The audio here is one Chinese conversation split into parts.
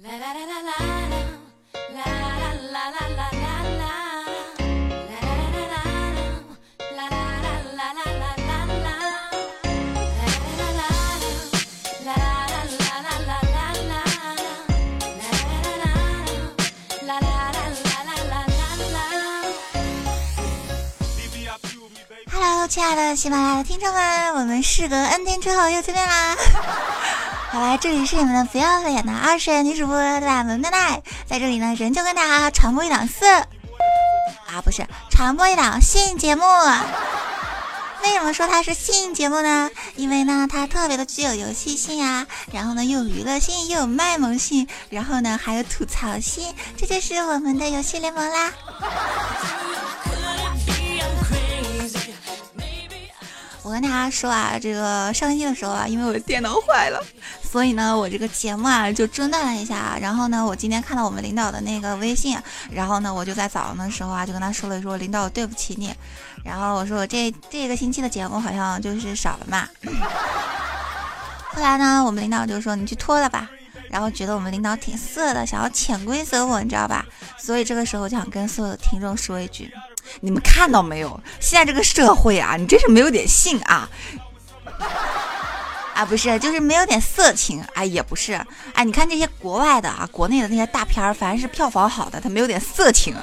啦啦啦啦啦啦啦啦啦啦啦啦啦。Hello，亲爱的喜马拉雅的听众们，我们事隔 N 天之后又见面啦！好啦，这里是你们的不要脸的二十女主播懒萌奈奈，在这里呢，仍旧跟大家传播一档色啊，不是传播一档性节目。为什么说它是性节目呢？因为呢，它特别的具有游戏性啊，然后呢，又有娱乐性，又有卖萌性，然后呢，还有吐槽性，这就是我们的游戏联盟啦。我跟大家说啊，这个上星期的时候啊，因为我的电脑坏了，所以呢，我这个节目啊就中断了一下。然后呢，我今天看到我们领导的那个微信，然后呢，我就在早上的时候啊，就跟他说了说，领导对不起你。然后我说我这这个星期的节目好像就是少了嘛。后来呢，我们领导就说你去拖了吧。然后觉得我们领导挺色的，想要潜规则我，你知道吧？所以这个时候就想跟所有的听众说一句。你们看到没有？现在这个社会啊，你真是没有点性啊！啊，不是，就是没有点色情。哎，也不是。哎，你看这些国外的啊，国内的那些大片儿，凡是票房好的，它没有点色情，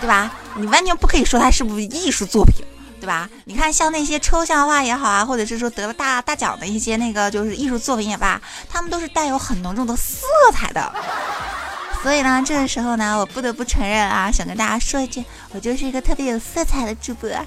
对吧？你完全不可以说它是不是艺术作品，对吧？你看像那些抽象画也好啊，或者是说得了大大奖的一些那个就是艺术作品也罢，他们都是带有很浓重的色彩的。所以呢，这个时候呢，我不得不承认啊，想跟大家说一句，我就是一个特别有色彩的主播。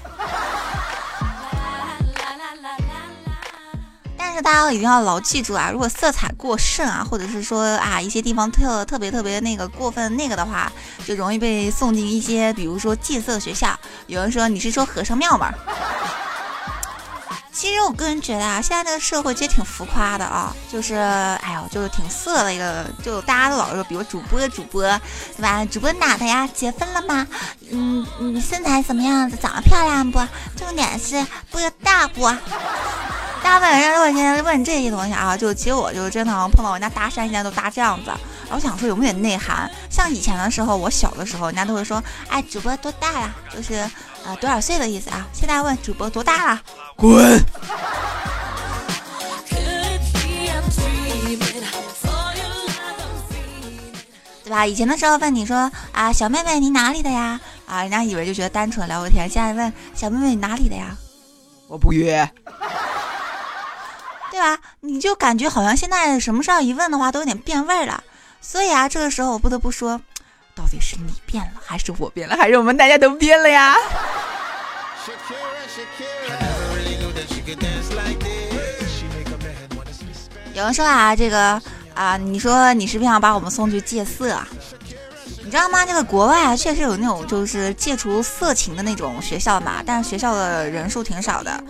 但是大家一定要牢记住啊，如果色彩过剩啊，或者是说啊一些地方特特别特别那个过分那个的话，就容易被送进一些，比如说戒色学校。有人说你是说和尚庙吗？其实我个人觉得啊，现在这个社会其实挺浮夸的啊，就是哎呦，就是挺色的一个，就大家都老说，比如主播主播，对吧？主播哪的呀？结婚了吗？嗯，你身材什么样子？长得漂亮不？重点是播大不？大部分人都会现在问这些东西啊，就其实我就真的碰到人家搭讪，现在都搭这样子。我想说有没有内涵？像以前的时候，我小的时候，人家都会说，哎，主播多大呀？就是呃多少岁的意思啊？现在问主播多大了？滚！对吧？以前的时候问你说啊，小妹妹你哪里的呀？啊，人家以为就觉得单纯聊个天。现在问小妹妹你哪里的呀？我不约。对吧？你就感觉好像现在什么事儿一问的话都有点变味儿了。所以啊，这个时候我不得不说，到底是你变了，还是我变了，还是我们大家都变了呀？有人说啊，这个啊，你说你是不是想把我们送去戒色？啊？你知道吗？这个国外啊，确实有那种就是戒除色情的那种学校嘛，但是学校的人数挺少的。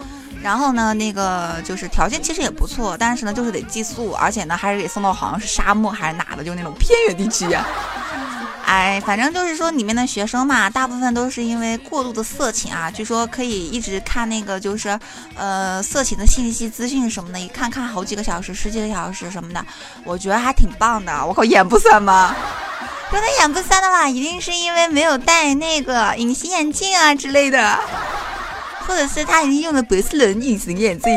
然后呢，那个就是条件其实也不错，但是呢，就是得寄宿，而且呢，还是给送到好像是沙漠还是哪的，就那种偏远地区。哎，反正就是说里面的学生嘛，大部分都是因为过度的色情啊，据说可以一直看那个就是呃色情的信息资讯什么的，一看看好几个小时、十几个小时什么的，我觉得还挺棒的。我靠，眼不酸吗？说他眼不酸的话，一定是因为没有戴那个隐形眼镜啊之类的。或者是他已经用了博士伦隐形眼镜，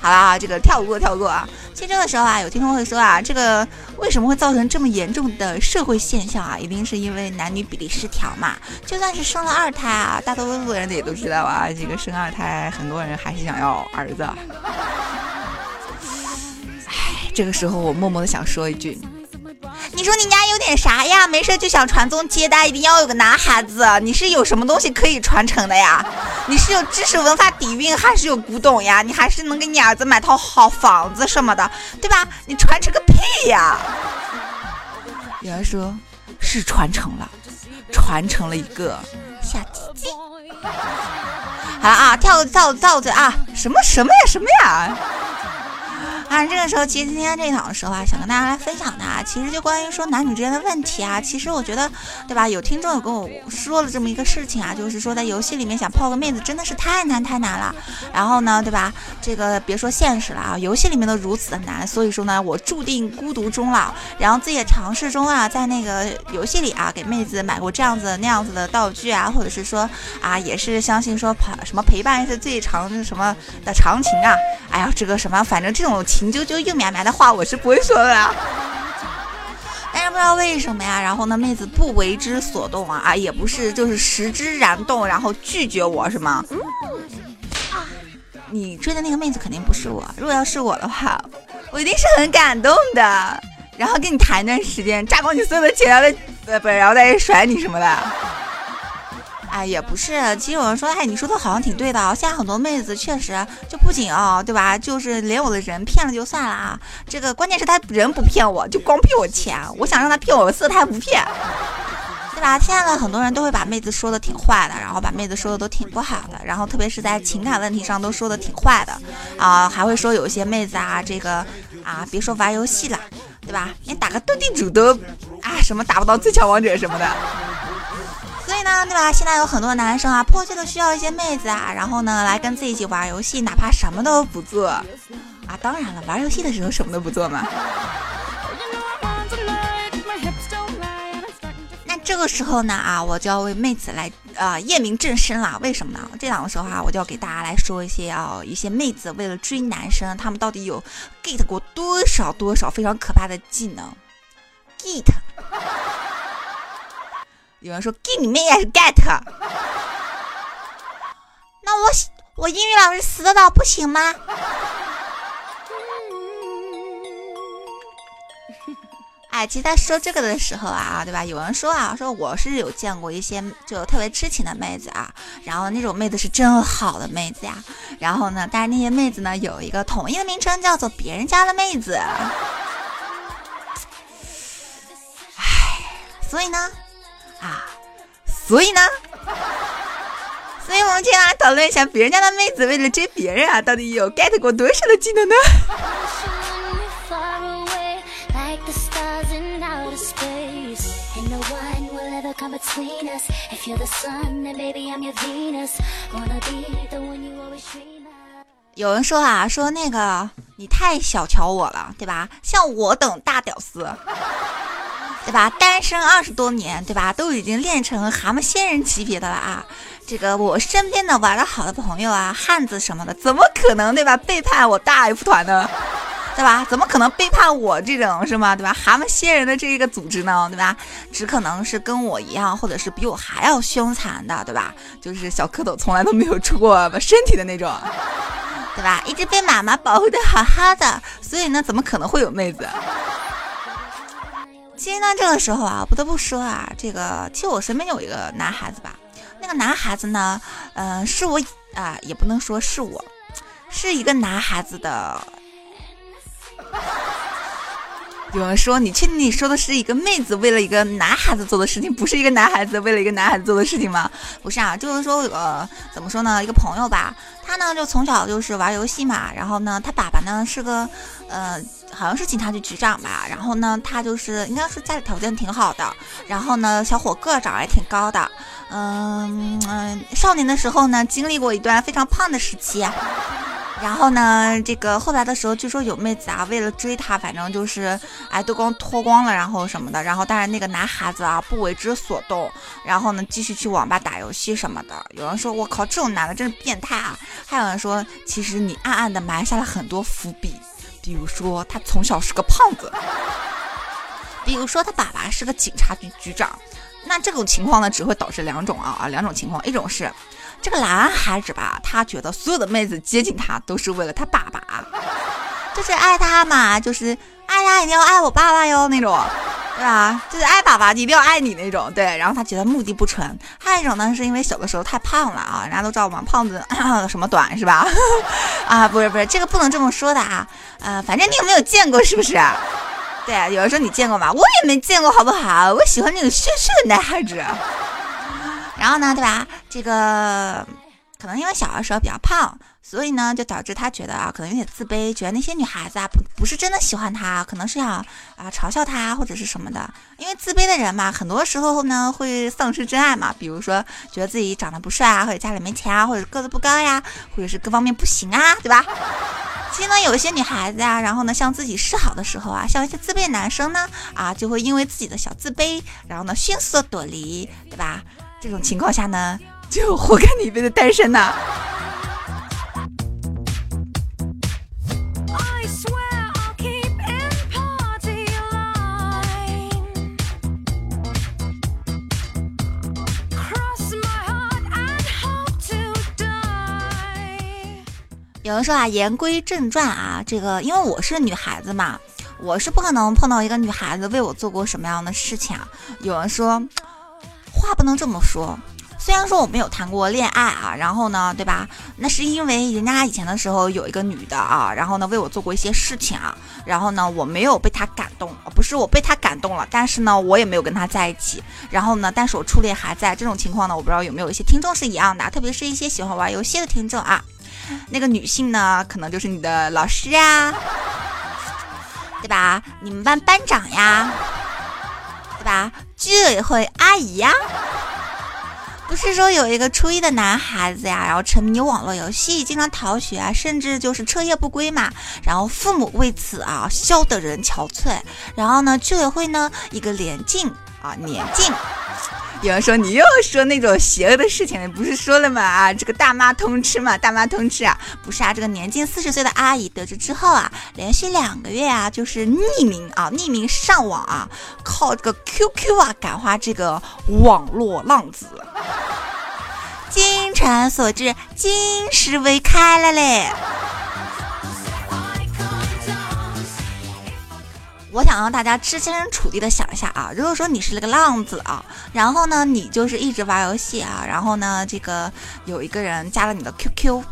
好啦，这个跳过跳过啊。其实这个时候啊，有听众会说啊，这个为什么会造成这么严重的社会现象啊？一定是因为男女比例失调嘛。就算是生了二胎啊，大多数人也都知道啊，这个生二胎，很多人还是想要儿子。唉，这个时候我默默的想说一句。你说你家有点啥呀？没事就想传宗接代，一定要有个男孩子。你是有什么东西可以传承的呀？你是有知识文化底蕴，还是有古董呀？你还是能给你儿子买套好房子什么的，对吧？你传承个屁呀！有人说，是传承了，传承了一个小鸡鸡。好了啊，跳跳跳嘴啊！什么什么呀？什么呀？啊，这个时候其实今天这一场的时候啊，想跟大家来分享的，啊，其实就关于说男女之间的问题啊。其实我觉得，对吧？有听众有跟我说了这么一个事情啊，就是说在游戏里面想泡个妹子真的是太难太难了。然后呢，对吧？这个别说现实了啊，游戏里面都如此的难，所以说呢，我注定孤独终老。然后自己也尝试中啊，在那个游戏里啊，给妹子买过这样子那样子的道具啊，或者是说啊，也是相信说陪什么陪伴是最长什么的长情啊。哎呀，这个什么，反正这种情啾啾硬绵绵的话，我是不会说的。但是不知道为什么呀，然后呢，妹子不为之所动啊啊，也不是，就是食之然动，然后拒绝我是吗？你追的那个妹子肯定不是我，如果要是我的话，我一定是很感动的，然后跟你谈一段时间，榨光你所有的钱，然后再呃不，然后再甩你什么的。哎，也不是，其实有人说，哎，你说的好像挺对的。现在很多妹子确实就不仅哦，对吧？就是连我的人骗了就算了啊，这个关键是他人不骗我，就光骗我钱。我想让他骗我色，他还不骗，对吧？现在的很多人都会把妹子说的挺坏的，然后把妹子说的都挺不好的，然后特别是在情感问题上都说的挺坏的啊，还会说有些妹子啊，这个啊，别说玩游戏了，对吧？连打个斗地主都啊，什么打不到最强王者什么的。所以呢，对吧？现在有很多男生啊，迫切的需要一些妹子啊，然后呢，来跟自己一起玩游戏，哪怕什么都不做啊。当然了，玩游戏的时候什么都不做嘛。那这个时候呢，啊，我就要为妹子来啊验明正身了。为什么呢？这两个时候啊，我就要给大家来说一些啊，一些妹子为了追男生，他们到底有 get 过多少多少非常可怕的技能？get。有人说 “get 你妹”还是 “get”？那我我英语老师死的早不行吗？哎，其实在说这个的时候啊，对吧？有人说啊，说我是有见过一些就特别痴情的妹子啊，然后那种妹子是真好的妹子呀。然后呢，但是那些妹子呢，有一个统一的名称，叫做别人家的妹子。唉，所以呢。啊，所以呢，所以我们今天来讨论一下，别人家的妹子为了追别人啊，到底有 get 过多少的技能呢？有人说啊，说那个你太小瞧我了，对吧？像我等大屌丝。对吧？单身二十多年，对吧？都已经练成蛤蟆仙人级别的了啊！这个我身边的玩的好的朋友啊，汉子什么的，怎么可能对吧？背叛我大 F 团呢？对吧？怎么可能背叛我这种是吗？对吧？蛤蟆仙人的这一个组织呢？对吧？只可能是跟我一样，或者是比我还要凶残的，对吧？就是小蝌蚪从来都没有出过身体的那种，对吧？一直被妈妈保护的好好的，所以呢，怎么可能会有妹子？其实呢，这个时候啊，不得不说啊，这个其实我身边有一个男孩子吧，那个男孩子呢，嗯，是我啊，也不能说是我，是一个男孩子的。有人说，你确定你说的是一个妹子为了一个男孩子做的事情，不是一个男孩子为了一个男孩子做的事情吗？不是啊，就是说，呃，怎么说呢？一个朋友吧，他呢就从小就是玩游戏嘛，然后呢，他爸爸呢是个，呃。好像是警察局局长吧，然后呢，他就是应该是家里条件挺好的，然后呢，小伙个长得也挺高的，嗯嗯，少年的时候呢，经历过一段非常胖的时期，然后呢，这个后来的时候，据说有妹子啊，为了追他，反正就是哎，都光脱光了，然后什么的，然后但是那个男孩子啊，不为之所动，然后呢，继续去网吧打游戏什么的。有人说，我靠，这种男的真是变态啊！还有人说，其实你暗暗的埋下了很多伏笔。比如说，他从小是个胖子；比如说，他爸爸是个警察局局长。那这种情况呢，只会导致两种啊，两种情况。一种是这个男孩子吧，他觉得所有的妹子接近他都是为了他爸爸，就是爱他嘛，就是爱他一定要爱我爸爸哟那种。对啊，就是爱爸爸，一定要爱你那种。对，然后他觉得目的不纯。还有一种呢，是因为小的时候太胖了啊，人家都知道嘛，胖子什么短是吧？啊，不是不是，这个不能这么说的啊。呃，反正你有没有见过是不是？对，有人说你见过吗？我也没见过，好不好？我喜欢那种帅帅的男孩子。然后呢，对吧？这个可能因为小的时候比较胖，所以呢，就导致他觉得啊，可能有点自卑，觉得那些女孩子啊，不不是真的喜欢他，可能是想啊嘲笑他或者是什么的。因为自卑的人嘛，很多时候呢会丧失真爱嘛，比如说觉得自己长得不帅啊，或者家里没钱啊，或者个子不高呀，或者是各方面不行啊，对吧？其实呢，有一些女孩子啊，然后呢向自己示好的时候啊，像一些自卑男生呢，啊就会因为自己的小自卑，然后呢迅速的躲离，对吧？这种情况下呢。就活该你一辈子单身呐！有人说啊，言归正传啊，这个因为我是女孩子嘛，我是不可能碰到一个女孩子为我做过什么样的事情啊。有人说，话不能这么说。虽然说我没有谈过恋爱啊，然后呢，对吧？那是因为人家以前的时候有一个女的啊，然后呢为我做过一些事情啊，然后呢我没有被她感动，不是我被她感动了，但是呢我也没有跟她在一起，然后呢，但是我初恋还在。这种情况呢，我不知道有没有一些听众是一样的，特别是一些喜欢玩游戏的听众啊。那个女性呢，可能就是你的老师啊，对吧？你们班班长呀，对吧？居委会阿姨呀。不是说有一个初一的男孩子呀，然后沉迷网络游戏，经常逃学啊，甚至就是彻夜不归嘛，然后父母为此啊笑得人憔悴，然后呢，居委会呢一个连禁啊年近。有人说你又说那种邪恶的事情，不是说了吗？啊，这个大妈通吃嘛，大妈通吃啊，不是啊，这个年近四十岁的阿姨得知之后啊，连续两个月啊，就是匿名啊，匿名上网啊，靠这个 QQ 啊感化这个网络浪子。精诚所至，金石为开了嘞。我想让大家设身处地的想一下啊，如果说你是那个浪子啊，然后呢，你就是一直玩游戏啊，然后呢，这个有一个人加了你的 QQ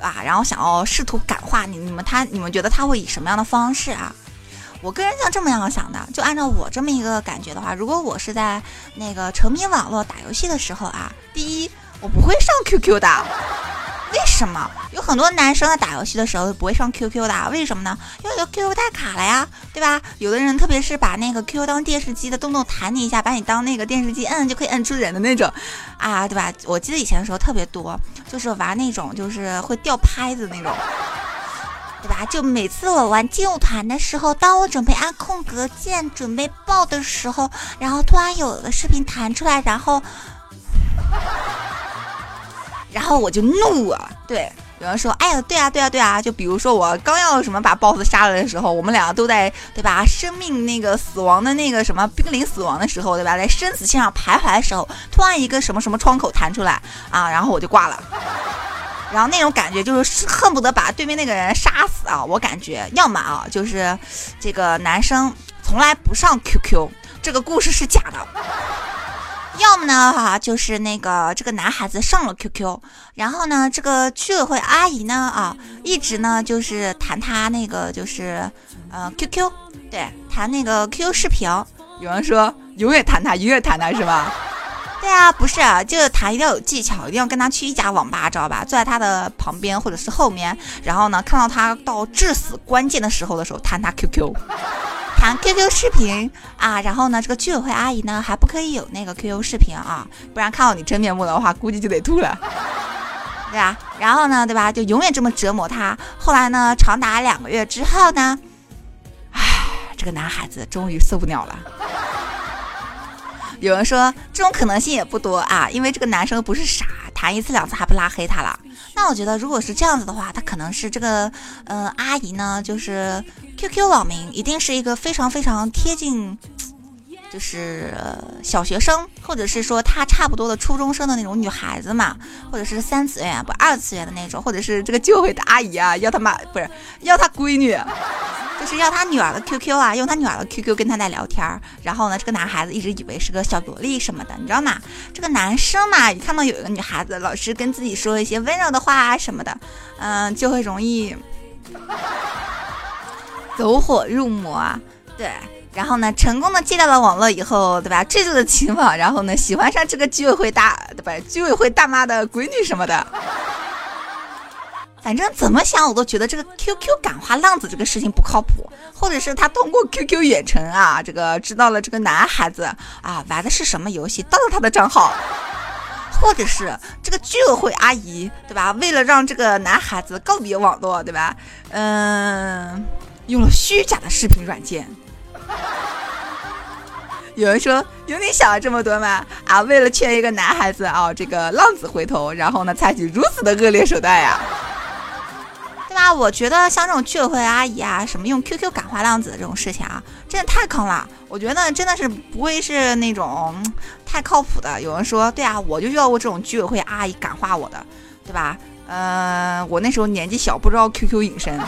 啊，然后想要试图感化你，你们他你们觉得他会以什么样的方式啊？我个人像这么样想的，就按照我这么一个感觉的话，如果我是在那个沉迷网络打游戏的时候啊，第一，我不会上 QQ 的。为什么有很多男生在打游戏的时候不会上 QQ 的？为什么呢？因为 QQ 太卡了呀，对吧？有的人特别是把那个 QQ 当电视机的，动动弹你一下，把你当那个电视机摁就可以摁出人的那种啊，对吧？我记得以前的时候特别多，就是玩那种就是会掉拍子那种，对吧？就每次我玩劲舞团的时候，当我准备按空格键准备爆的时候，然后突然有个视频弹出来，然后。然后我就怒啊！对，有人说，哎呀，对啊，对啊，对啊！就比如说我刚要什么把 boss 杀了的时候，我们两个都在对吧？生命那个死亡的那个什么濒临死亡的时候，对吧？在生死线上徘徊的时候，突然一个什么什么窗口弹出来啊，然后我就挂了。然后那种感觉就是恨不得把对面那个人杀死啊！我感觉要么啊，就是这个男生从来不上 QQ，这个故事是假的。要么呢，哈，就是那个这个男孩子上了 QQ，然后呢，这个居委会阿姨呢，啊，一直呢就是谈他那个就是，呃，QQ，对，谈那个 QQ 视频。有人说永远谈他，永远谈他是吧？对啊，不是，啊就是谈一定要有技巧，一定要跟他去一家网吧，知道吧？坐在他的旁边或者是后面，然后呢，看到他到至死关键的时候的时候，谈他 QQ。谈 QQ 视频啊，然后呢，这个居委会阿姨呢还不可以有那个 QQ 视频啊，不然看到你真面目的话，估计就得吐了，对吧？然后呢，对吧？就永远这么折磨他。后来呢，长达两个月之后呢，唉，这个男孩子终于受不了了。有人说这种可能性也不多啊，因为这个男生不是傻，谈一次两次还不拉黑他了。那我觉得如果是这样子的话，他可能是这个，嗯，阿姨呢，就是 QQ 网名一定是一个非常非常贴近，就是小学生，或者是说他差不多的初中生的那种女孩子嘛，或者是三次元不二次元的那种，或者是这个就会的阿姨啊，要他妈不是要他闺女。就是要他女儿的 QQ 啊，用他女儿的 QQ 跟他在聊天，然后呢，这个男孩子一直以为是个小萝莉什么的，你知道吗？这个男生嘛，一看到有一个女孩子老是跟自己说一些温柔的话啊什么的，嗯，就会容易走火入魔。对，然后呢，成功的戒掉了网络以后，对吧？坠入了情网，然后呢，喜欢上这个居委会大，对吧？居委会大妈的闺女什么的。反正怎么想我都觉得这个 QQ 感化浪子这个事情不靠谱，或者是他通过 QQ 远程啊，这个知道了这个男孩子啊玩的是什么游戏，盗了他的账号，或者是这个居委会阿姨对吧？为了让这个男孩子告别网络对吧？嗯，用了虚假的视频软件。有人说有你想的这么多吗？啊，为了劝一个男孩子啊，这个浪子回头，然后呢，采取如此的恶劣手段呀？对吧？我觉得像这种居委会阿姨啊，什么用 QQ 感化浪子这种事情啊，真的太坑了。我觉得真的是不会是那种太靠谱的。有人说，对啊，我就遇到过这种居委会阿姨感化我的，对吧？嗯，我那时候年纪小，不知道 QQ 隐身。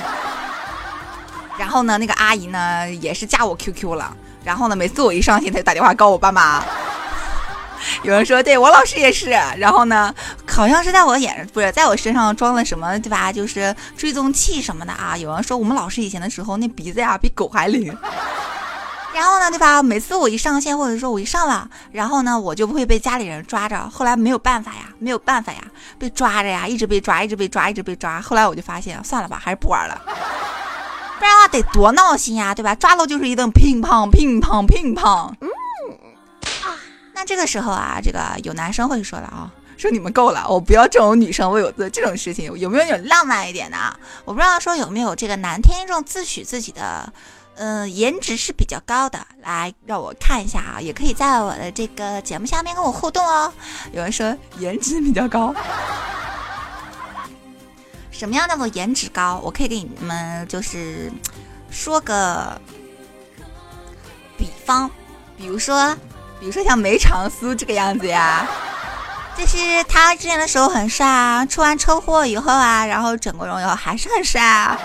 然后呢，那个阿姨呢也是加我 QQ 了。然后呢，每次我一上线，她就打电话告我爸妈。有人说，对我老师也是。然后呢，好像是在我眼不是在我身上装了什么，对吧？就是追踪器什么的啊。有人说，我们老师以前的时候那鼻子呀比狗还灵。然后呢，对吧？每次我一上线，或者说我一上了，然后呢，我就不会被家里人抓着。后来没有办法呀，没有办法呀，被抓着呀，一直被抓，一直被抓，一直被抓。后来我就发现，算了吧，还是不玩了。不然的话得多闹心呀，对吧？抓到就是一顿乒乓乒乓乒乓。嗯啊，那这个时候啊，这个有男生会说了啊，说你们够了，我不要这种女生为我做这种事情，有没有有浪漫一点的啊？我不知道说有没有这个男听众自诩自己的，嗯，颜值是比较高的，来让我看一下啊，也可以在我的这个节目下面跟我互动哦。有人说颜值比较高。什么样叫做颜值高？我可以给你们就是说个比方，比如说，比如说像梅长苏这个样子呀，就是他之前的时候很帅啊，出完车祸以后啊，然后整过容以后还是很帅啊。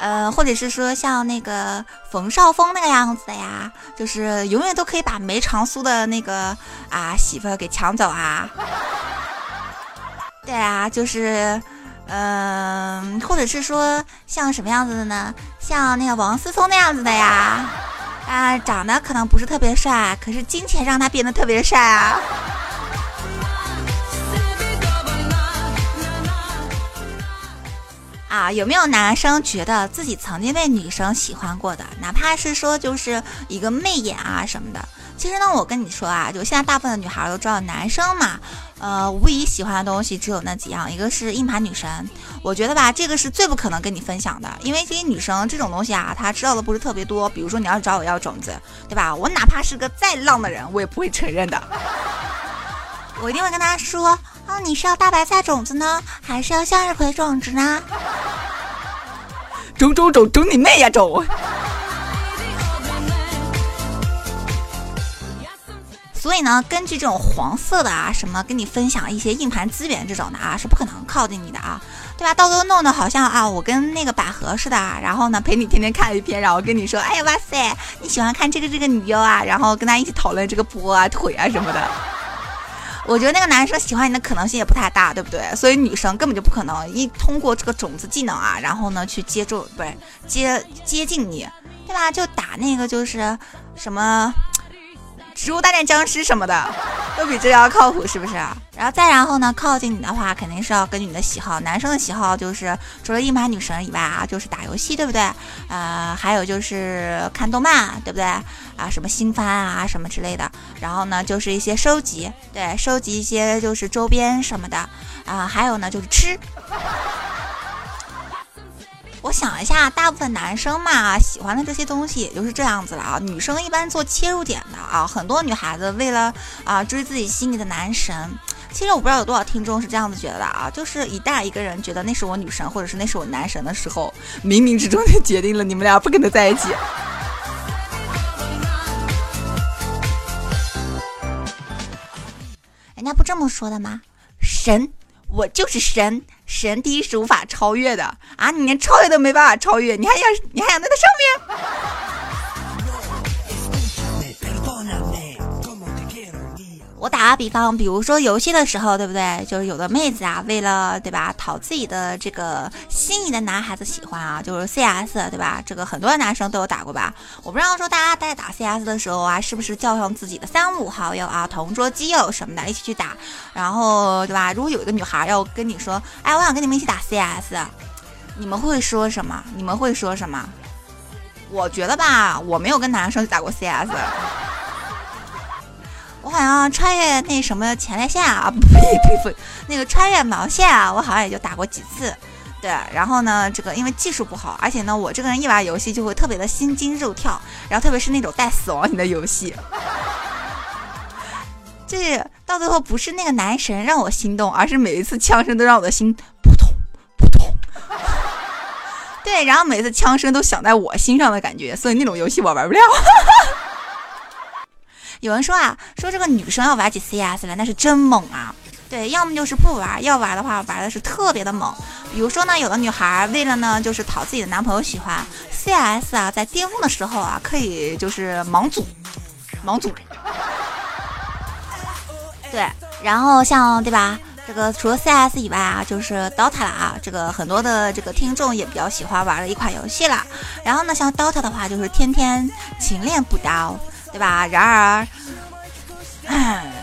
呃，或者是说像那个冯绍峰那个样子的呀，就是永远都可以把梅长苏的那个啊媳妇给抢走啊。对啊，就是。嗯，或者是说像什么样子的呢？像那个王思聪那样子的呀，啊，长得可能不是特别帅，可是金钱让他变得特别帅啊。啊，有没有男生觉得自己曾经被女生喜欢过的？哪怕是说就是一个媚眼啊什么的。其实呢，我跟你说啊，就现在大部分的女孩都知道，男生嘛，呃，无疑喜欢的东西只有那几样，一个是硬盘女神，我觉得吧，这个是最不可能跟你分享的，因为这些女生这种东西啊，她知道的不是特别多。比如说你要找我要种子，对吧？我哪怕是个再浪的人，我也不会承认的。我一定会跟她说，哦，你是要大白菜种子呢，还是要向日葵种子呢？种种种种你妹呀种！所以呢，根据这种黄色的啊，什么跟你分享一些硬盘资源这种的啊，是不可能靠近你的啊，对吧？到时候弄得好像啊，我跟那个百合似的，然后呢陪你天天看一篇，然后跟你说，哎呀哇塞，你喜欢看这个这个女优啊，然后跟他一起讨论这个波啊腿啊什么的。我觉得那个男生喜欢你的可能性也不太大，对不对？所以女生根本就不可能一通过这个种子技能啊，然后呢去接住，不是接接近你，对吧？就打那个就是什么。植物大战僵尸什么的，都比这要靠谱，是不是？然后再然后呢，靠近你的话，肯定是要根据你的喜好。男生的喜好就是除了硬盘女神以外啊，就是打游戏，对不对？呃，还有就是看动漫，对不对？啊，什么新番啊，什么之类的。然后呢，就是一些收集，对，收集一些就是周边什么的。啊，还有呢，就是吃。我想一下，大部分男生嘛喜欢的这些东西也就是这样子了啊。女生一般做切入点的啊，很多女孩子为了啊追自己心仪的男神，其实我不知道有多少听众是这样子觉得的啊，就是一旦一个人觉得那是我女神或者是那是我男神的时候，冥冥之中就决定了你们俩不跟他在一起。人家不这么说的吗？神。我就是神，神第一是无法超越的啊！你连超越都没办法超越，你还想你还想在他上面？我打个比方，比如说游戏的时候，对不对？就是有的妹子啊，为了对吧，讨自己的这个心仪的男孩子喜欢啊，就是 CS，对吧？这个很多男生都有打过吧？我不知道说大家在打 CS 的时候啊，是不是叫上自己的三五好友啊、同桌基友什么的一起去打？然后对吧？如果有一个女孩要跟你说，哎，我想跟你们一起打 CS，你们会说什么？你们会说什么？我觉得吧，我没有跟男生打过 CS。我好像穿越那什么前列腺啊，呸呸呸，那个穿越毛线啊，我好像也就打过几次。对，然后呢，这个因为技术不好，而且呢，我这个人一玩游戏就会特别的心惊肉跳，然后特别是那种带死亡型的游戏，就是到最后不是那个男神让我心动，而是每一次枪声都让我的心扑通扑通。对，然后每次枪声都响在我心上的感觉，所以那种游戏我玩不了。有人说啊，说这个女生要玩起 CS 来，那是真猛啊！对，要么就是不玩，要玩的话玩的是特别的猛。比如说呢，有的女孩为了呢，就是讨自己的男朋友喜欢，CS 啊，在巅峰的时候啊，可以就是盲组，盲组。对，然后像对吧，这个除了 CS 以外啊，就是 DOTA 了啊，这个很多的这个听众也比较喜欢玩的一款游戏了。然后呢，像 DOTA 的话，就是天天勤练补刀。对吧？然而，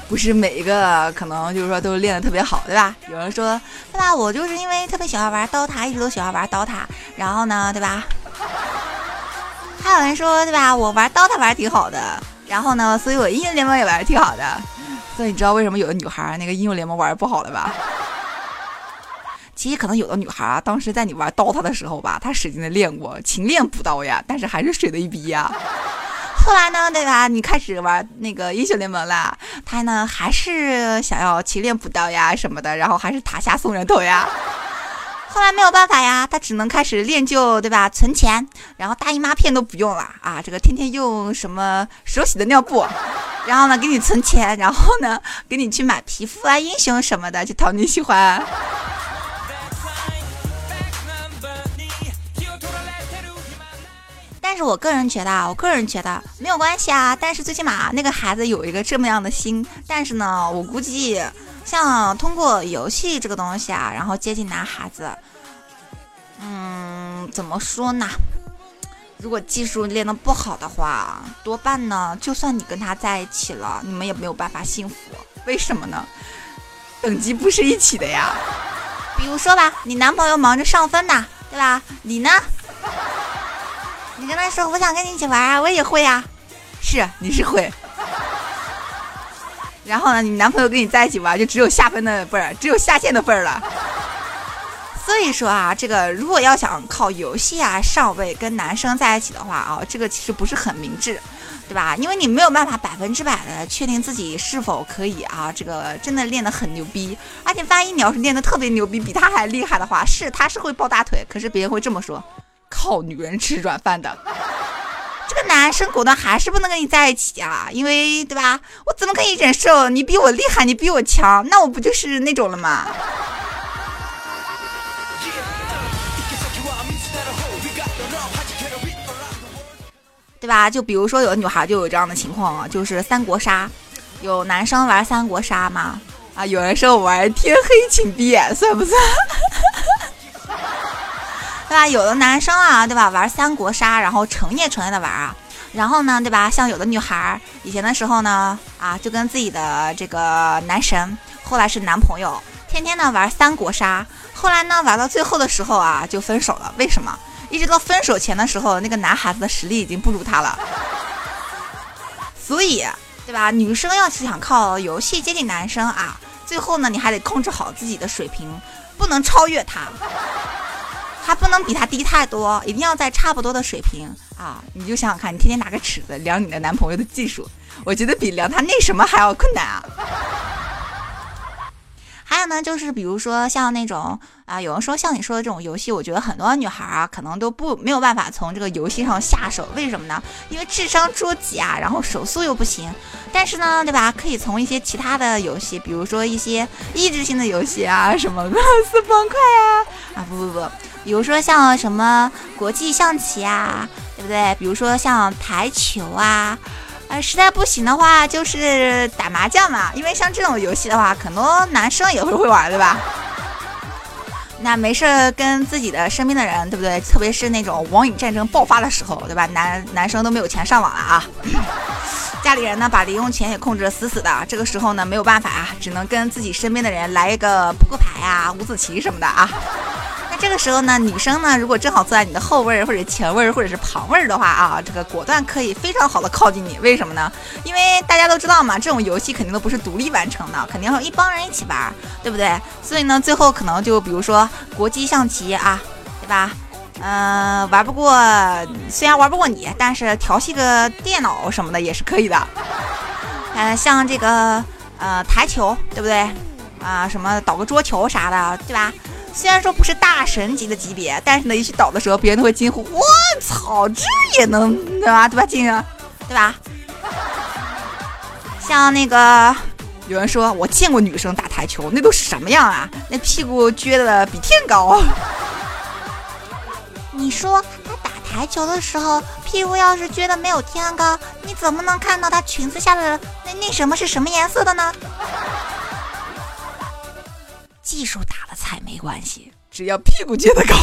不是每一个可能就是说都练的特别好，对吧？有人说，对吧？我就是因为特别喜欢玩刀塔，一直都喜欢玩刀塔。然后呢，对吧？还有人说，对吧？我玩刀塔玩挺好的。然后呢，所以我英雄联盟也玩的挺好的。所以你知道为什么有的女孩那个英雄联盟玩的不好了吧？其实可能有的女孩啊，当时在你玩刀塔的时候吧，她使劲的练过，勤练补刀呀，但是还是水的一逼呀。后来呢，对吧？你开始玩那个英雄联盟了，他呢还是想要勤练补刀呀什么的，然后还是塔下送人头呀。后来没有办法呀，他只能开始练就，对吧？存钱，然后大姨妈片都不用了啊，这个天天用什么手洗的尿布，然后呢给你存钱，然后呢给你去买皮肤啊、英雄什么的，去讨你喜欢。但是我个人觉得啊，我个人觉得没有关系啊。但是最起码那个孩子有一个这么样的心。但是呢，我估计像通过游戏这个东西啊，然后接近男孩子，嗯，怎么说呢？如果技术练得不好的话，多半呢，就算你跟他在一起了，你们也没有办法幸福。为什么呢？等级不是一起的呀。比如说吧，你男朋友忙着上分呢，对吧？你呢？你跟他说我想跟你一起玩啊，我也会呀，是你是会。然后呢，你男朋友跟你在一起玩，就只有下分的份儿，只有下线的份儿了。所以说啊，这个如果要想靠游戏啊上位跟男生在一起的话啊，这个其实不是很明智，对吧？因为你没有办法百分之百的确定自己是否可以啊，这个真的练得很牛逼。而且万一你要是练得特别牛逼，比他还厉害的话，是他是会抱大腿，可是别人会这么说。靠女人吃软饭的，这个男生果断还是不能跟你在一起啊，因为对吧？我怎么可以忍受你比我厉害，你比我强，那我不就是那种了吗？对吧？就比如说有的女孩就有这样的情况啊，就是三国杀，有男生玩三国杀吗？啊，有人说我玩天黑请闭眼，算不算？对吧？有的男生啊，对吧？玩三国杀，然后成夜成夜的玩啊。然后呢，对吧？像有的女孩以前的时候呢，啊，就跟自己的这个男神，后来是男朋友，天天呢玩三国杀。后来呢，玩到最后的时候啊，就分手了。为什么？一直到分手前的时候，那个男孩子的实力已经不如他了。所以，对吧？女生要是想靠游戏接近男生啊，最后呢，你还得控制好自己的水平，不能超越他。还不能比他低太多，一定要在差不多的水平啊！你就想想看，你天天拿个尺子量你的男朋友的技术，我觉得比量他那什么还要困难啊！还有呢，就是比如说像那种啊，有人说像你说的这种游戏，我觉得很多女孩啊，可能都不没有办法从这个游戏上下手，为什么呢？因为智商捉急啊，然后手速又不行。但是呢，对吧？可以从一些其他的游戏，比如说一些益智性的游戏啊，什么俄罗斯方块啊，啊不不不。比如说像什么国际象棋啊，对不对？比如说像台球啊，呃，实在不行的话，就是打麻将嘛。因为像这种游戏的话，很多男生也会会玩，对吧？那没事跟自己的身边的人，对不对？特别是那种网瘾战争爆发的时候，对吧？男男生都没有钱上网了啊，家里人呢把零用钱也控制的死死的。这个时候呢没有办法啊，只能跟自己身边的人来一个扑克牌啊、五子棋什么的啊。这个时候呢，女生呢，如果正好坐在你的后位儿或者前位儿或者是旁位儿的话啊，这个果断可以非常好的靠近你。为什么呢？因为大家都知道嘛，这种游戏肯定都不是独立完成的，肯定要一帮人一起玩，对不对？所以呢，最后可能就比如说国际象棋啊，对吧？嗯，玩不过，虽然玩不过你，但是调戏个电脑什么的也是可以的。呃，像这个呃台球，对不对？啊，什么倒个桌球啥的，对吧？虽然说不是大神级的级别，但是呢，一去倒的时候，别人都会惊呼：“我操，这也能对吧？对吧，金人，对吧？” 像那个有人说，我见过女生打台球，那都是什么样啊？那屁股撅的比天高。你说她打台球的时候，屁股要是撅的没有天高，你怎么能看到她裙子下的那那什么是什么颜色的呢？技术打了菜没关系，只要屁股撅得高。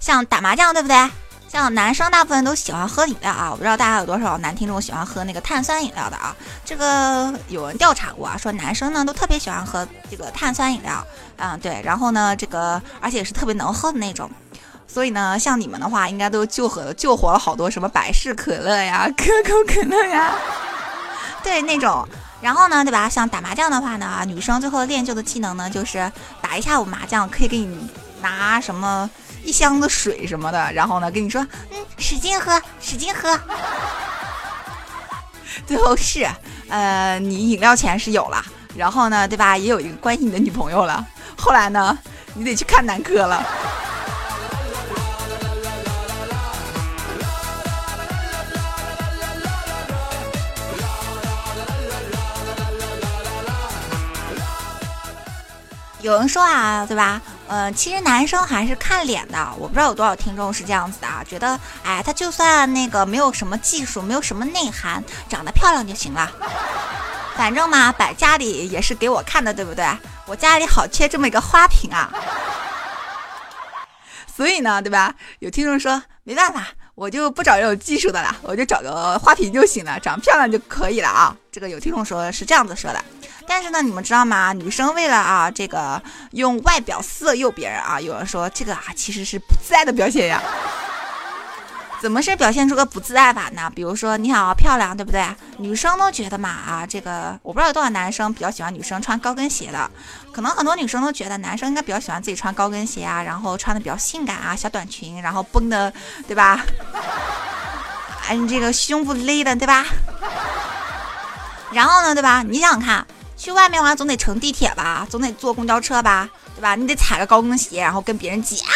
像打麻将，对不对？像男生大部分都喜欢喝饮料啊，我不知道大家有多少男听众喜欢喝那个碳酸饮料的啊。这个有人调查过啊，说男生呢都特别喜欢喝这个碳酸饮料，嗯对，然后呢这个而且是特别能喝的那种。所以呢，像你们的话，应该都救活救活了好多什么百事可乐呀、可口可乐呀。对那种，然后呢，对吧？像打麻将的话呢，女生最后练就的技能呢，就是打一下午麻将，可以给你拿什么一箱子水什么的，然后呢，跟你说，嗯，使劲喝，使劲喝。最后是，呃，你饮料钱是有了，然后呢，对吧？也有一个关心你的女朋友了。后来呢，你得去看男科了。有人说啊，对吧？呃，其实男生还是看脸的。我不知道有多少听众是这样子的啊，觉得，哎，他就算那个没有什么技术，没有什么内涵，长得漂亮就行了。反正嘛，摆家里也是给我看的，对不对？我家里好缺这么一个花瓶啊。所以呢，对吧？有听众说，没办法，我就不找有技术的了，我就找个花瓶就行了，长得漂亮就可以了啊。这个有听众说是这样子说的。但是呢，你们知道吗？女生为了啊，这个用外表色诱别人啊，有人说这个啊，其实是不自爱的表现呀。怎么是表现出个不自爱法呢？比如说你好漂亮，对不对？女生都觉得嘛啊，这个我不知道有多少男生比较喜欢女生穿高跟鞋的，可能很多女生都觉得男生应该比较喜欢自己穿高跟鞋啊，然后穿的比较性感啊，小短裙，然后绷的，对吧？嗯，这个胸部勒的，对吧？然后呢，对吧？你想想看。去外面玩总得乘地铁吧，总得坐公交车吧，对吧？你得踩个高跟鞋，然后跟别人挤啊，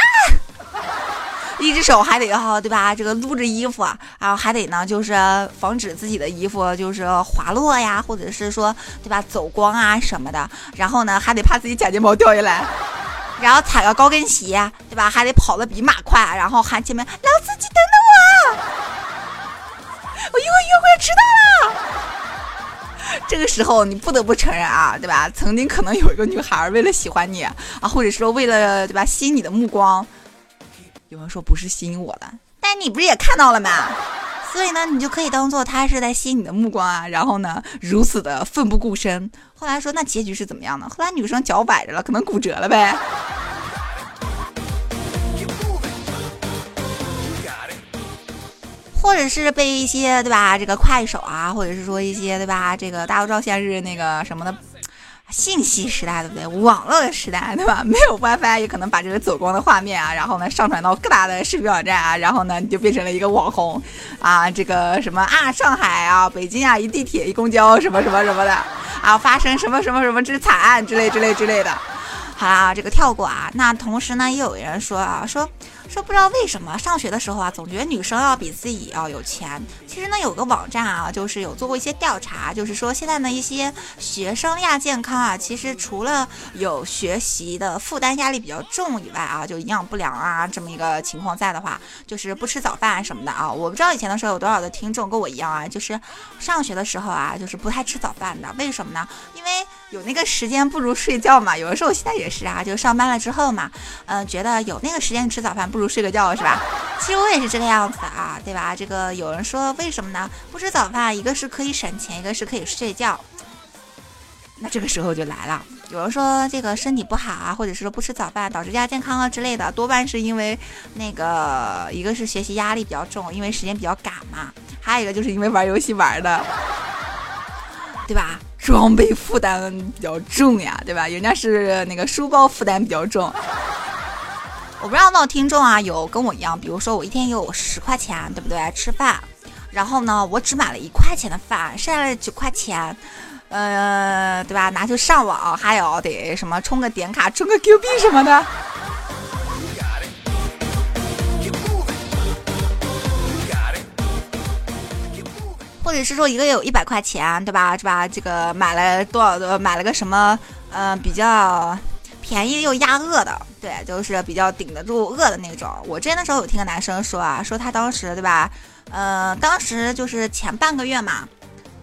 一只手还得哈，对吧？这个撸着衣服，然后还得呢，就是防止自己的衣服就是滑落呀，或者是说，对吧？走光啊什么的。然后呢，还得怕自己假睫毛掉下来，然后踩个高跟鞋，对吧？还得跑得比马快，然后喊前面老司机等等我，我一会约会要迟到了。这个时候，你不得不承认啊，对吧？曾经可能有一个女孩为了喜欢你啊，或者说为了对吧吸引你的目光，有人说不是吸引我的，但你不是也看到了吗？所以呢，你就可以当做他是在吸引你的目光啊，然后呢，如此的奋不顾身。后来说那结局是怎么样的？后来女生脚崴着了，可能骨折了呗。或者是被一些对吧，这个快手啊，或者是说一些对吧，这个大家都知道现在是那个什么的信息时代，对不对？网络的时代，对吧？没有 WiFi 也可能把这个走光的画面啊，然后呢上传到各大的视频网站啊，然后呢你就变成了一个网红啊，这个什么啊，上海啊，北京啊，一地铁一公交什么什么什么的啊，发生什么什么什么之惨案之类之类之类的。好啦，这个跳过啊。那同时呢，也有人说啊，说说不知道为什么上学的时候啊，总觉得女生要比自己要有钱。其实呢，有个网站啊，就是有做过一些调查，就是说现在呢一些学生亚健康啊，其实除了有学习的负担压力比较重以外啊，就营养不良啊这么一个情况在的话，就是不吃早饭什么的啊。我不知道以前的时候有多少的听众跟我一样啊，就是上学的时候啊，就是不太吃早饭的。为什么呢？因为有那个时间不如睡觉嘛。有的时候我现在也是啊，就上班了之后嘛，嗯，觉得有那个时间吃早饭不如睡个觉是吧？其实我也是这个样子的啊，对吧？这个有人说为什么呢？不吃早饭，一个是可以省钱，一个是可以睡觉。那这个时候就来了，有人说这个身体不好啊，或者是说不吃早饭导致亚健康啊之类的，多半是因为那个一个是学习压力比较重，因为时间比较赶嘛，还有一个就是因为玩游戏玩的，对吧？装备负担比较重呀，对吧？人家是那个书包负担比较重。我不知道那听众啊，有跟我一样，比如说我一天有十块钱，对不对？吃饭，然后呢，我只买了一块钱的饭，剩下的九块钱，呃，对吧？拿去上网，还有得什么充个点卡、充个 Q 币什么的。或者是说一个月有一百块钱，对吧？是吧？这个买了多少的？买了个什么？呃，比较便宜又压饿的，对，就是比较顶得住饿的那种。我之前的时候有听个男生说啊，说他当时对吧？呃，当时就是前半个月嘛，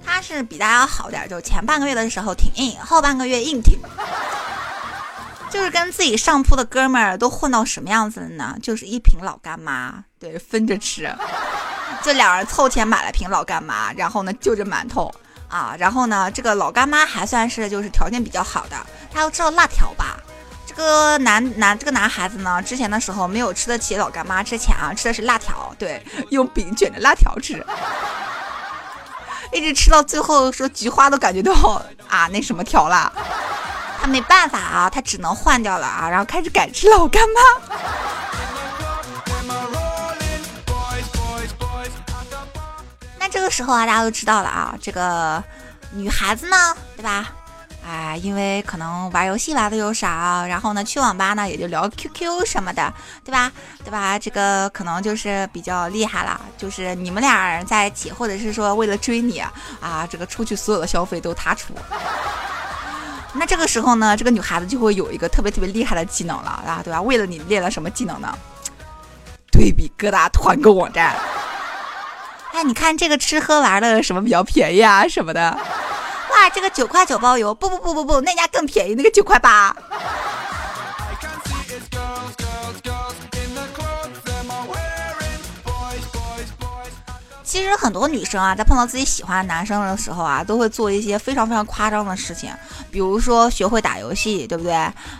他是比大家好点，就前半个月的时候挺硬，后半个月硬挺。就是跟自己上铺的哥们儿都混到什么样子了呢？就是一瓶老干妈，对，分着吃。就两人凑钱买了瓶老干妈，然后呢就着馒头啊，然后呢这个老干妈还算是就是条件比较好的，大家都知道辣条吧？个男男这个男孩子呢，之前的时候没有吃得起老干妈之前啊，吃的是辣条，对，用饼卷着辣条吃，一直吃到最后说菊花都感觉到啊那什么条了，他没办法啊，他只能换掉了啊，然后开始改吃老干妈。那这个时候啊，大家都知道了啊，这个女孩子呢，对吧？哎，因为可能玩游戏玩的又少，然后呢，去网吧呢也就聊 QQ 什么的，对吧？对吧？这个可能就是比较厉害了，就是你们俩在一起，或者是说为了追你啊，这个出去所有的消费都他出。那这个时候呢，这个女孩子就会有一个特别特别厉害的技能了啊，对吧？为了你练了什么技能呢？对比各大团购网站。哎，你看这个吃喝玩乐什么比较便宜啊？什么的，这个九块九包邮，不不不不不，那家更便宜，那个九块八。其实很多女生啊，在碰到自己喜欢的男生的时候啊，都会做一些非常非常夸张的事情，比如说学会打游戏，对不对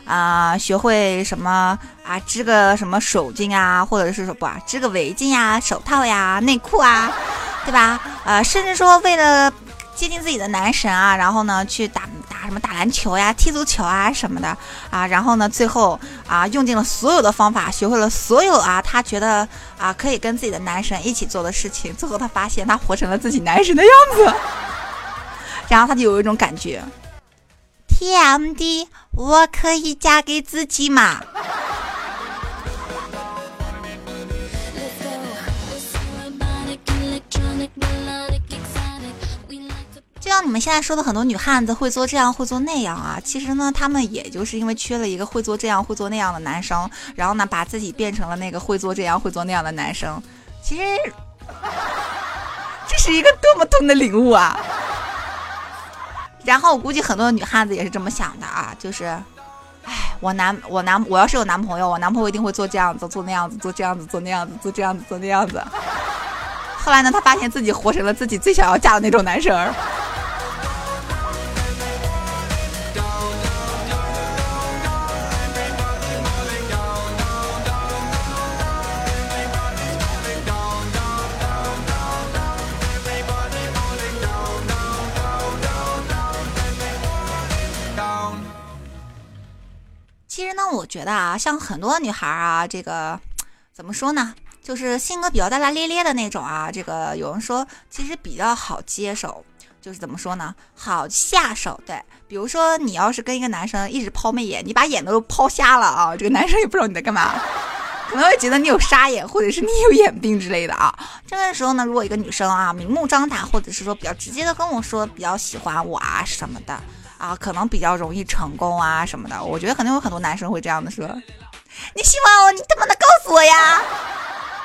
啊？学会什么啊？织个什么手巾啊，或者是说不啊，织个围巾呀、手套呀、内裤啊，对吧？呃，甚至说为了接近自己的男神啊，然后呢，去打打什么打篮球呀、踢足球啊什么的啊，然后呢，最后啊，用尽了所有的方法，学会了所有啊，他觉得啊可以跟自己的男神一起做的事情，最后他发现他活成了自己男神的样子，然后他就有一种感觉，TMD，我可以嫁给自己吗？像你们现在说的，很多女汉子会做这样，会做那样啊。其实呢，她们也就是因为缺了一个会做这样、会做那样的男生，然后呢，把自己变成了那个会做这样、会做那样的男生。其实，这是一个多么痛的领悟啊！然后我估计很多女汉子也是这么想的啊，就是，哎，我男我男我要是有男朋友，我男朋友一定会做这样子、做那样子、做这样子、做那样子、做这样子、做那样子。后来呢，她发现自己活成了自己最想要嫁的那种男生。其实呢，我觉得啊，像很多女孩啊，这个怎么说呢，就是性格比较大大咧咧的那种啊。这个有人说，其实比较好接受，就是怎么说呢，好下手。对，比如说你要是跟一个男生一直抛媚眼，你把眼都抛瞎了啊，这个男生也不知道你在干嘛。可能会觉得你有沙眼，或者是你有眼病之类的啊。这个时候呢，如果一个女生啊明目张胆，或者是说比较直接的跟我说比较喜欢我啊什么的啊，可能比较容易成功啊什么的。我觉得可能有很多男生会这样的说：“你喜欢我，你怎么能告诉我呀？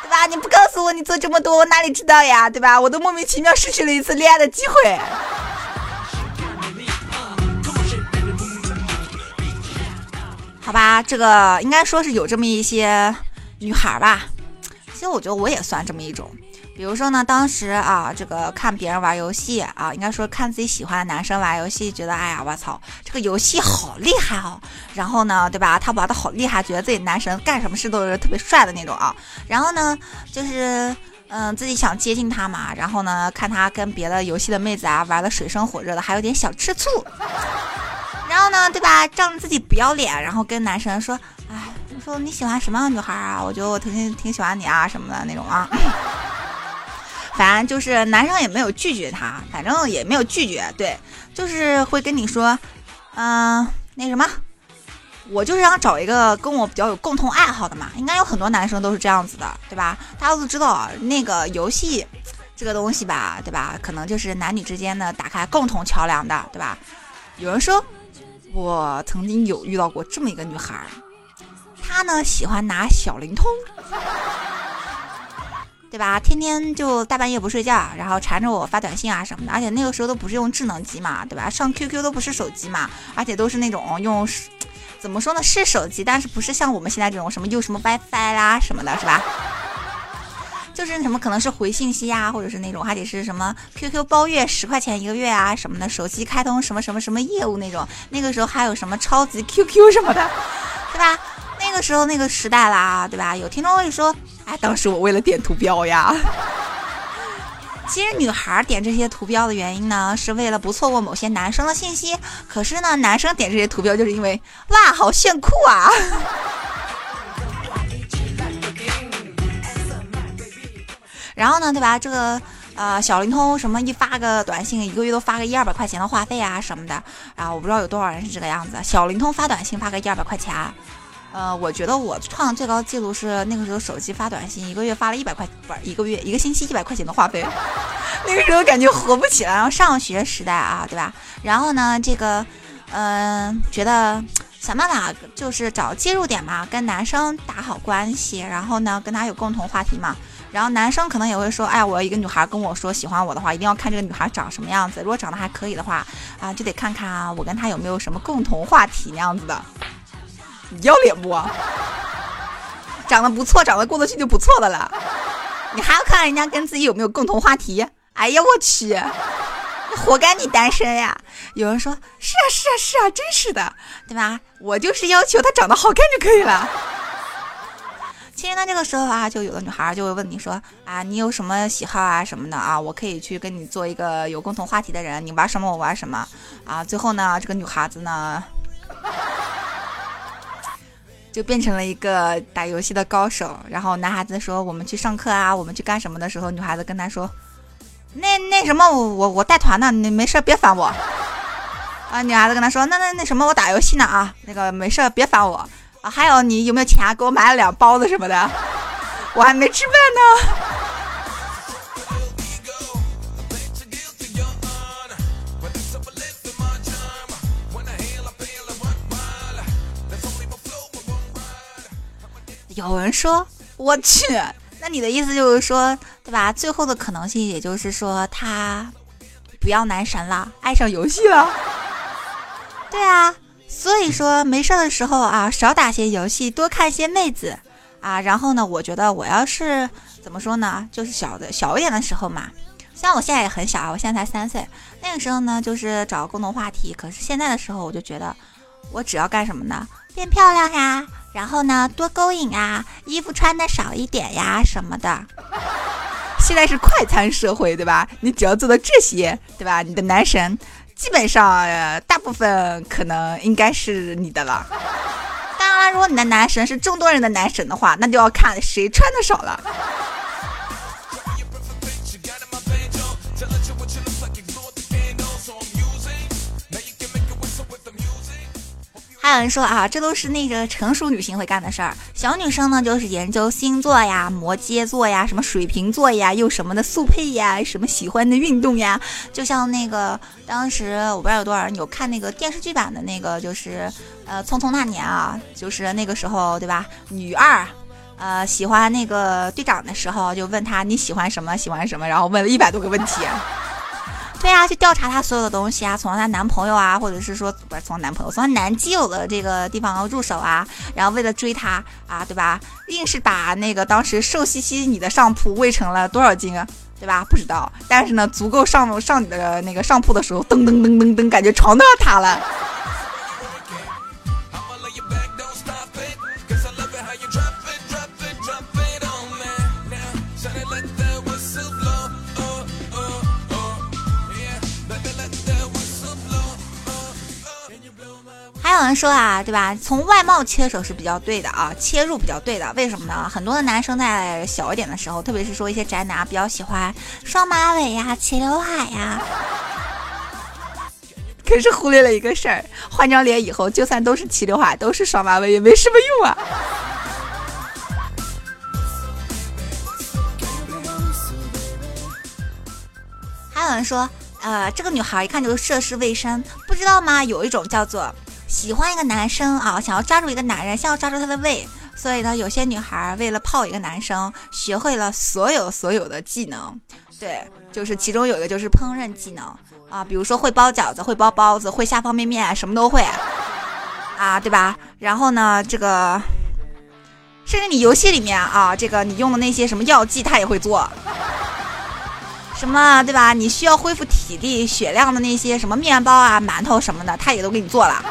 对吧？你不告诉我，你做这么多，我哪里知道呀？对吧？我都莫名其妙失去了一次恋爱的机会。”好吧，这个应该说是有这么一些女孩吧。其实我觉得我也算这么一种。比如说呢，当时啊，这个看别人玩游戏啊，应该说看自己喜欢的男生玩游戏，觉得哎呀，我操，这个游戏好厉害哦。然后呢，对吧？他玩的好厉害，觉得自己男神干什么事都是特别帅的那种啊。然后呢，就是嗯，自己想接近他嘛。然后呢，看他跟别的游戏的妹子啊玩的水深火热的，还有点小吃醋。然后呢，对吧？仗着自己不要脸，然后跟男生说：“哎，你说你喜欢什么样的女孩啊？我觉得我挺挺喜欢你啊，什么的那种啊。” 反正就是男生也没有拒绝他，反正也没有拒绝，对，就是会跟你说：“嗯，那什么，我就是想找一个跟我比较有共同爱好的嘛。应该有很多男生都是这样子的，对吧？大家都知道那个游戏这个东西吧，对吧？可能就是男女之间的打开共同桥梁的，对吧？有人说。我曾经有遇到过这么一个女孩，她呢喜欢拿小灵通，对吧？天天就大半夜不睡觉，然后缠着我发短信啊什么的。而且那个时候都不是用智能机嘛，对吧？上 QQ 都不是手机嘛，而且都是那种用，怎么说呢？是手机，但是不是像我们现在这种什么用什么 WiFi 啦什么的，是吧？就是什么可能是回信息啊，或者是那种还得是什么 QQ 包月十块钱一个月啊什么的，手机开通什么什么什么业务那种。那个时候还有什么超级 QQ 什么的，对吧？那个时候那个时代啦，对吧？有听众会说，当时我为了点图标呀。其实女孩点这些图标的原因呢，是为了不错过某些男生的信息。可是呢，男生点这些图标就是因为哇，好炫酷啊！然后呢，对吧？这个呃，小灵通什么一发个短信，一个月都发个一二百块钱的话费啊什么的。然后我不知道有多少人是这个样子。小灵通发短信发个一二百块钱，呃，我觉得我创的最高记录是那个时候手机发短信一个月发了一百块，不是一个月一个星期一百块钱的话费。那个时候感觉活不起来。然后上学时代啊，对吧？然后呢，这个嗯，觉得想办法就是找接入点嘛，跟男生打好关系，然后呢，跟他有共同话题嘛。然后男生可能也会说，哎，我一个女孩跟我说喜欢我的话，一定要看这个女孩长什么样子。如果长得还可以的话，啊，就得看看我跟她有没有什么共同话题那样子的。你要脸不？长得不错，长得过得去就不错的了。你还要看人家跟自己有没有共同话题？哎呀，我去，活该你单身呀！有人说，是啊，是啊，是啊，真是的，对吧？我就是要求她长得好看就可以了。其实呢，这个时候啊，就有的女孩就会问你说啊，你有什么喜好啊什么的啊，我可以去跟你做一个有共同话题的人，你玩什么我玩什么啊。最后呢，这个女孩子呢，就变成了一个打游戏的高手。然后男孩子说我们去上课啊，我们去干什么的时候，女孩子跟他说，那那什么，我我带团呢，你没事别烦我。啊，女孩子跟他说，那那那什么，我打游戏呢啊，那个没事别烦我。啊，还有你有没有钱给我买了两包子什么的？我还没吃饭呢。有人说，我去，那你的意思就是说，对吧？最后的可能性，也就是说，他不要男神了，爱上游戏了。对啊。所以说没事的时候啊，少打些游戏，多看些妹子啊。然后呢，我觉得我要是怎么说呢，就是小的小一点的时候嘛，虽然我现在也很小，我现在才三岁。那个时候呢，就是找共同话题。可是现在的时候，我就觉得我只要干什么呢？变漂亮呀，然后呢，多勾引啊，衣服穿的少一点呀什么的。现在是快餐社会，对吧？你只要做到这些，对吧？你的男神。基本上，大部分可能应该是你的了。当然了，如果你的男神是众多人的男神的话，那就要看谁穿的少了。还有人说啊，这都是那个成熟女性会干的事儿，小女生呢就是研究星座呀、摩羯座呀、什么水瓶座呀、又什么的速配呀、什么喜欢的运动呀。就像那个当时我不知道有多少人有看那个电视剧版的那个，就是呃《匆匆那年》啊，就是那个时候对吧？女二呃喜欢那个队长的时候，就问他你喜欢什么？喜欢什么？然后问了一百多个问题。对啊，去调查她所有的东西啊，从她男朋友啊，或者是说不是从男朋友，从她男基友的这个地方入手啊，然后为了追她啊，对吧？硬是把那个当时瘦兮兮你的上铺喂成了多少斤啊？对吧？不知道，但是呢，足够上上你的那个上铺的时候，噔噔噔噔噔，感觉床都要塌了。还有人说啊，对吧？从外貌切手是比较对的啊，切入比较对的。为什么呢？很多的男生在小一点的时候，特别是说一些宅男比较喜欢双马尾呀、齐刘海呀，可是忽略了一个事儿：换张脸以后，就算都是齐刘海，都是双马尾，也没什么用啊。还有人说，呃，这个女孩一看就是涉世未深，不知道吗？有一种叫做。喜欢一个男生啊，想要抓住一个男人，想要抓住他的胃，所以呢，有些女孩为了泡一个男生，学会了所有所有的技能。对，就是其中有一个就是烹饪技能啊，比如说会包饺子，会包包子，会下方便面，什么都会啊，对吧？然后呢，这个甚至你游戏里面啊，这个你用的那些什么药剂，他也会做。什么对吧？你需要恢复体力、血量的那些什么面包啊、馒头什么的，他也都给你做了。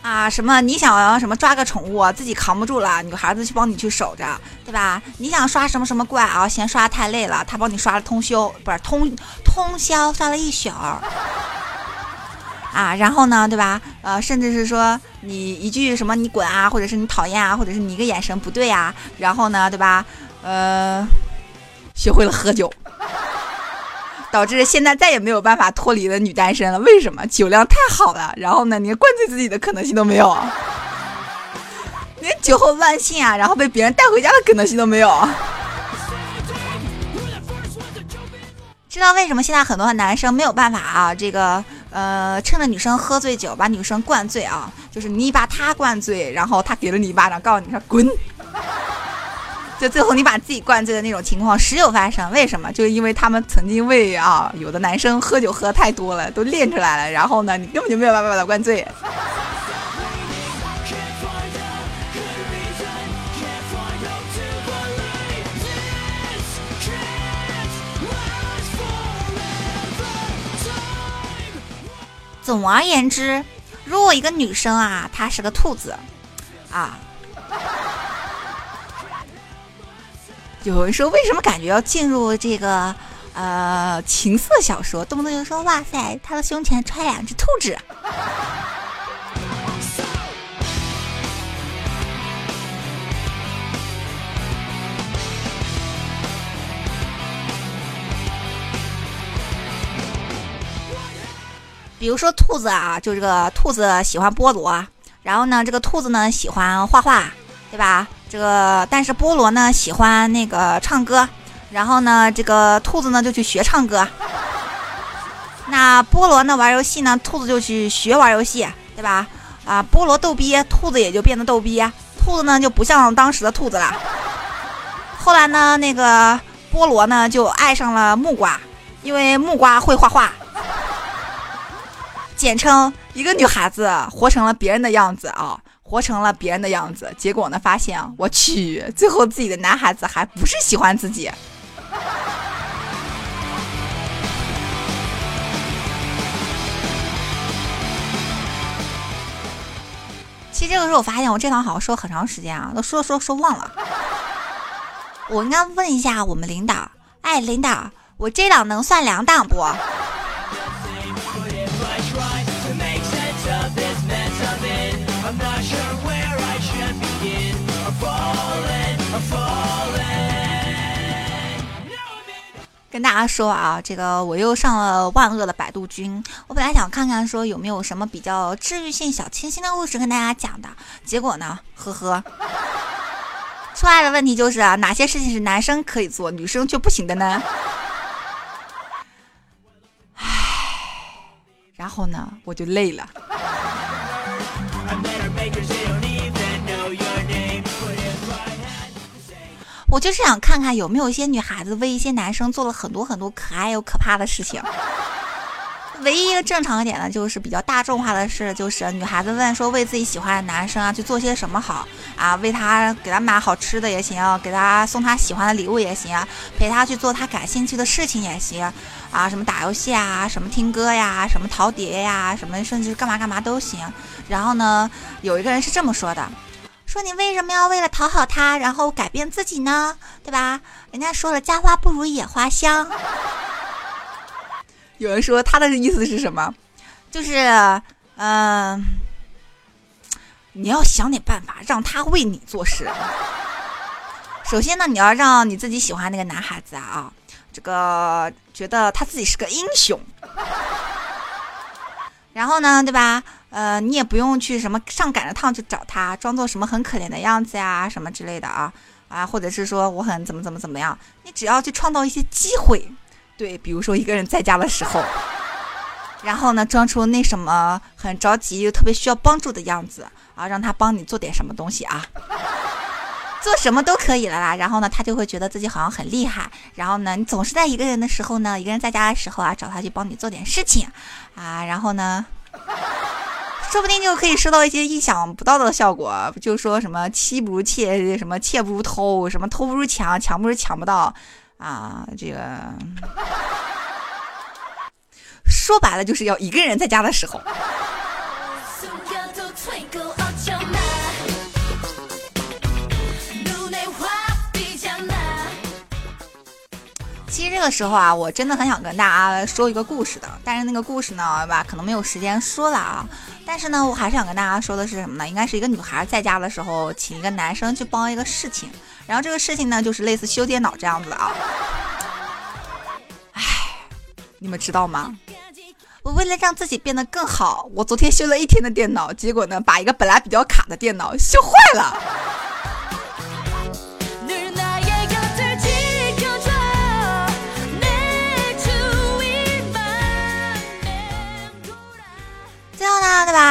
啊，什么你想要什么抓个宠物自己扛不住了，女孩子去帮你去守着，对吧？你想刷什么什么怪啊，嫌刷太累了，他帮你刷了通宵，不是通通宵刷了一宿。啊，然后呢，对吧？呃，甚至是说你一句什么你滚啊，或者是你讨厌啊，或者是你一个眼神不对啊，然后呢，对吧？呃。学会了喝酒，导致现在再也没有办法脱离了女单身了。为什么？酒量太好了。然后呢，连灌醉自己的可能性都没有，连酒后乱性啊，然后被别人带回家的可能性都没有。知道为什么现在很多的男生没有办法啊？这个呃，趁着女生喝醉酒把女生灌醉啊，就是你把他灌醉，然后他给了你一巴掌，告诉你说滚。就最后你把自己灌醉的那种情况时有发生，为什么？就是因为他们曾经为啊，有的男生喝酒喝太多了，都练出来了，然后呢，你根本就没有办法把他灌醉。总而言之，如果一个女生啊，她是个兔子，啊。有人说，为什么感觉要进入这个呃情色小说？动不动就说哇塞，他的胸前揣两只兔子。比如说兔子啊，就这个兔子喜欢菠萝，然后呢，这个兔子呢喜欢画画，对吧？这个，但是菠萝呢喜欢那个唱歌，然后呢，这个兔子呢就去学唱歌。那菠萝呢玩游戏呢，兔子就去学玩游戏，对吧？啊，菠萝逗逼，兔子也就变得逗逼，兔子呢就不像当时的兔子了。后来呢，那个菠萝呢就爱上了木瓜，因为木瓜会画画。简称一个女孩子活成了别人的样子啊。活成了别人的样子，结果呢？发现啊我去，最后自己的男孩子还不是喜欢自己。其实这个时候，我发现我这档好像说很长时间啊，都说说说忘了。我应该问一下我们领导，哎，领导，我这档能算两档不？跟大家说啊，这个我又上了万恶的百度君。我本来想看看说有没有什么比较治愈性、小清新的故事跟大家讲的，结果呢，呵呵，出来的问题就是啊，哪些事情是男生可以做，女生却不行的呢？唉，然后呢，我就累了。我就是想看看有没有一些女孩子为一些男生做了很多很多可爱又可怕的事情。唯一一个正常一点的，就是比较大众化的事，就是女孩子问说为自己喜欢的男生啊去做些什么好啊，为他给他买好吃的也行，给他送他喜欢的礼物也行，陪他去做他感兴趣的事情也行啊，什么打游戏啊，什么听歌呀，什么陶碟呀，什么甚至干嘛干嘛都行。然后呢，有一个人是这么说的。说你为什么要为了讨好他，然后改变自己呢？对吧？人家说了，家花不如野花香。有人说他的意思是什么？就是，嗯，你要想点办法让他为你做事。首先呢，你要让你自己喜欢那个男孩子啊，这个觉得他自己是个英雄。然后呢，对吧？呃，你也不用去什么上赶着趟去找他，装作什么很可怜的样子呀，什么之类的啊啊，或者是说我很怎么怎么怎么样，你只要去创造一些机会，对，比如说一个人在家的时候，然后呢，装出那什么很着急又特别需要帮助的样子啊，让他帮你做点什么东西啊，做什么都可以了啦。然后呢，他就会觉得自己好像很厉害。然后呢，你总是在一个人的时候呢，一个人在家的时候啊，找他去帮你做点事情啊，然后呢。说不定就可以收到一些意想不到的效果，就说什么妻不如妾，什么妾不如偷，什么偷不如抢，抢不如抢不到，啊，这个说白了就是要一个人在家的时候。这个时候啊，我真的很想跟大家说一个故事的，但是那个故事呢，吧，可能没有时间说了啊。但是呢，我还是想跟大家说的是什么呢？应该是一个女孩在家的时候，请一个男生去帮一个事情，然后这个事情呢，就是类似修电脑这样子的啊。唉，你们知道吗？我为了让自己变得更好，我昨天修了一天的电脑，结果呢，把一个本来比较卡的电脑修坏了。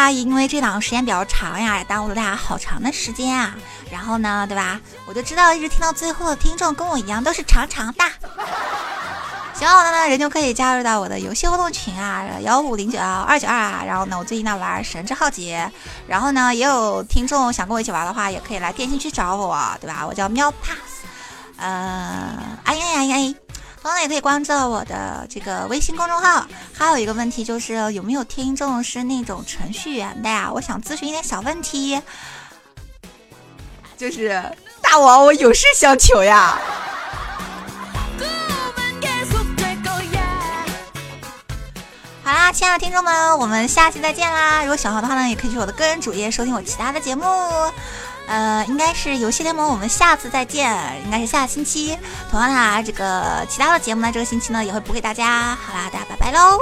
阿姨？因为这档时间比较长呀，也耽误了大家好长的时间啊。然后呢，对吧？我就知道一直听到最后的听众跟我一样都是长长的。喜欢我的呢，人就可以加入到我的游戏互动群啊，幺五零九幺二九二啊。然后呢，我最近在玩神之浩劫。然后呢，也有听众想跟我一起玩的话，也可以来电信区找我，对吧？我叫喵 pass，呃，哎呀呀呀。也可以关注我的这个微信公众号。还有一个问题就是，有没有听众是那种程序员的呀？我想咨询一点小问题。就是大王，我有事相求呀。好啦，亲爱的听众们，我们下期再见啦！如果喜欢的话呢，也可以去我的个人主页收听我其他的节目。呃，应该是游戏联盟，我们下次再见，应该是下星期。同样的，这个其他的节目呢，这个星期呢也会补给大家。好啦，大家拜拜喽。